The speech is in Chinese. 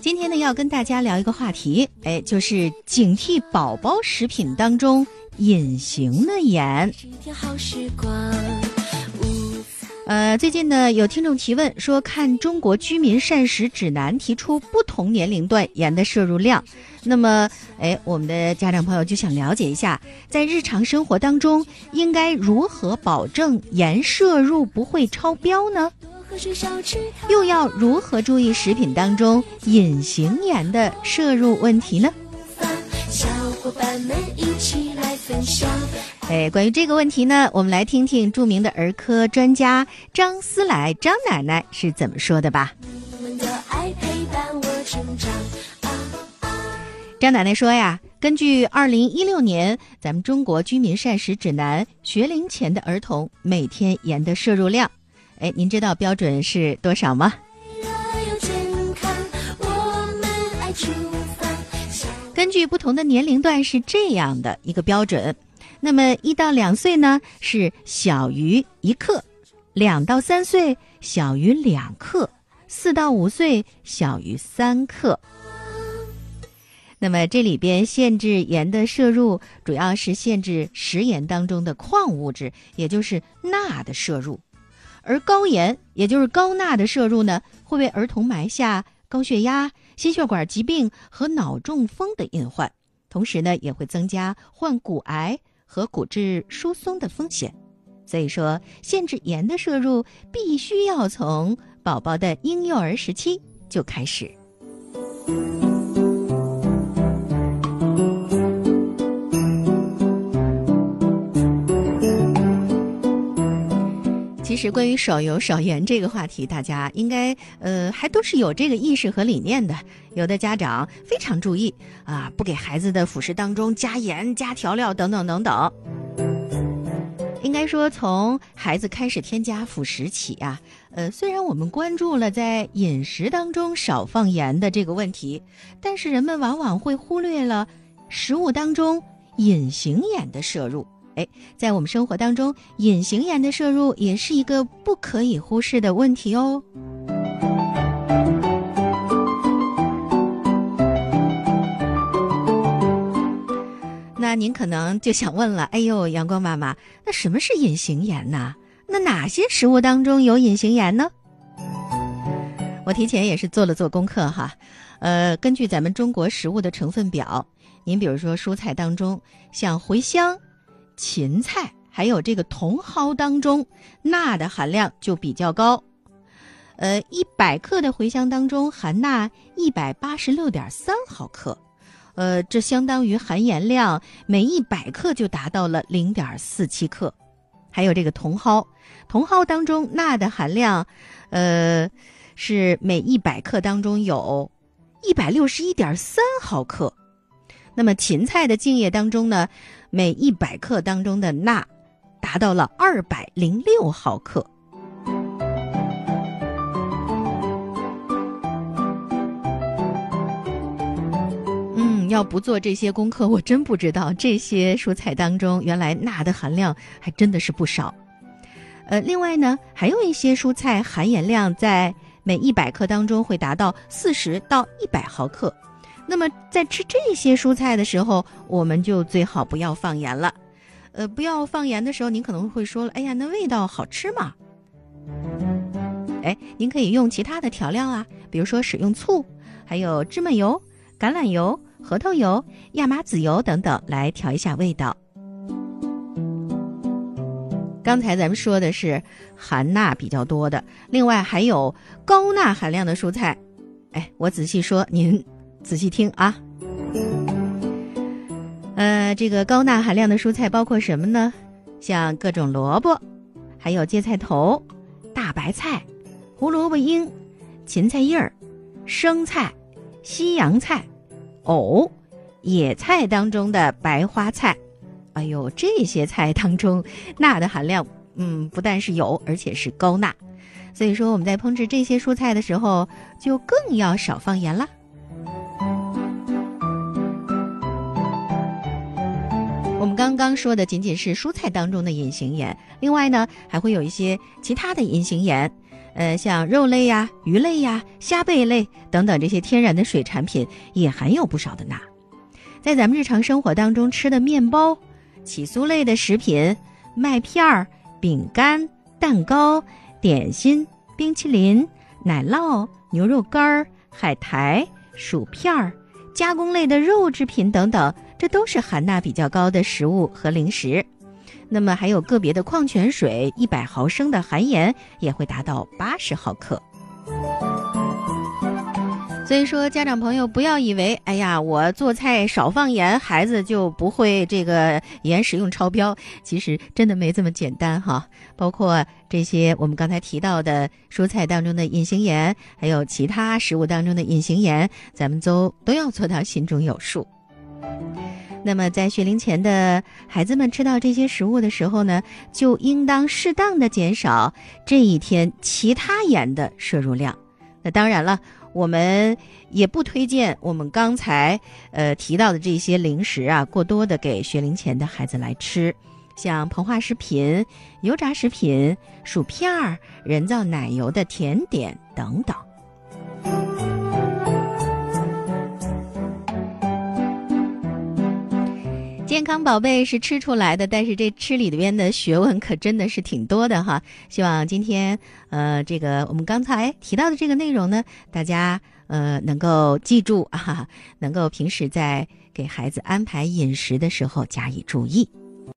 今天呢，要跟大家聊一个话题，哎，就是警惕宝宝食品当中隐形的盐。呃，最近呢，有听众提问说，看《中国居民膳食指南》提出不同年龄段盐的摄入量，那么，哎，我们的家长朋友就想了解一下，在日常生活当中应该如何保证盐摄入不会超标呢？又要如何注意食品当中隐形盐的摄入问题呢？小伙伴们一起来分享。哎，关于这个问题呢，我们来听听著名的儿科专家张思来张奶奶是怎么说的吧。张奶奶说呀，根据二零一六年咱们中国居民膳食指南，学龄前的儿童每天盐的摄入量，哎，您知道标准是多少吗？根据不同的年龄段是这样的一个标准。那么一到两岁呢是小于一克，两到三岁小于两克，四到五岁小于三克。那么这里边限制盐的摄入，主要是限制食盐当中的矿物质，也就是钠的摄入。而高盐，也就是高钠的摄入呢，会为儿童埋下高血压、心血管疾病和脑中风的隐患，同时呢，也会增加患骨癌。和骨质疏松的风险，所以说限制盐的摄入必须要从宝宝的婴幼儿时期就开始。实关于少油少盐这个话题，大家应该呃还都是有这个意识和理念的。有的家长非常注意啊，不给孩子的辅食当中加盐、加调料等等等等。应该说，从孩子开始添加辅食起啊，呃，虽然我们关注了在饮食当中少放盐的这个问题，但是人们往往会忽略了食物当中隐形盐的摄入。哎，在我们生活当中，隐形盐的摄入也是一个不可以忽视的问题哦。那您可能就想问了，哎呦，阳光妈妈，那什么是隐形盐呢？那哪些食物当中有隐形盐呢？我提前也是做了做功课哈，呃，根据咱们中国食物的成分表，您比如说蔬菜当中，像茴香。芹菜还有这个茼蒿当中，钠的含量就比较高。呃，一百克的茴香当中含钠一百八十六点三毫克，呃，这相当于含盐量每一百克就达到了零点四七克。还有这个茼蒿，茼蒿当中钠的含量，呃，是每一百克当中有一百六十一点三毫克。那么芹菜的茎叶当中呢？每一百克当中的钠达到了二百零六毫克。嗯，要不做这些功课，我真不知道这些蔬菜当中原来钠的含量还真的是不少。呃，另外呢，还有一些蔬菜含盐量在每一百克当中会达到四十到一百毫克。那么在吃这些蔬菜的时候，我们就最好不要放盐了。呃，不要放盐的时候，您可能会说了：“哎呀，那味道好吃吗？”哎，您可以用其他的调料啊，比如说使用醋，还有芝麻油、橄榄油、核桃油、亚麻籽油等等来调一下味道。刚才咱们说的是含钠比较多的，另外还有高钠含量的蔬菜。哎，我仔细说，您。仔细听啊，呃，这个高钠含量的蔬菜包括什么呢？像各种萝卜，还有芥菜头、大白菜、胡萝卜缨、芹菜叶儿、生菜、西洋菜、藕、野菜当中的白花菜。哎呦，这些菜当中钠的含量，嗯，不但是有，而且是高钠。所以说我们在烹制这些蔬菜的时候，就更要少放盐啦。我们刚刚说的仅仅是蔬菜当中的隐形盐，另外呢还会有一些其他的隐形盐，呃，像肉类呀、鱼类呀、虾贝类等等这些天然的水产品也含有不少的钠。在咱们日常生活当中吃的面包、起酥类的食品、麦片儿、饼干、蛋糕、点心、冰淇淋、奶酪、牛肉干、海苔、薯片儿、加工类的肉制品等等，这都是含钠比较高的食物和零食。那么还有个别的矿泉水，一百毫升的含盐也会达到八十毫克。所以说，家长朋友不要以为，哎呀，我做菜少放盐，孩子就不会这个盐使用超标。其实真的没这么简单哈。包括这些我们刚才提到的蔬菜当中的隐形盐，还有其他食物当中的隐形盐，咱们都都要做到心中有数。那么在学龄前的孩子们吃到这些食物的时候呢，就应当适当的减少这一天其他盐的摄入量。那当然了。我们也不推荐我们刚才呃提到的这些零食啊，过多的给学龄前的孩子来吃，像膨化食品、油炸食品、薯片儿、人造奶油的甜点等等。健康宝贝是吃出来的，但是这吃里边的学问可真的是挺多的哈。希望今天呃，这个我们刚才提到的这个内容呢，大家呃能够记住啊，能够平时在给孩子安排饮食的时候加以注意。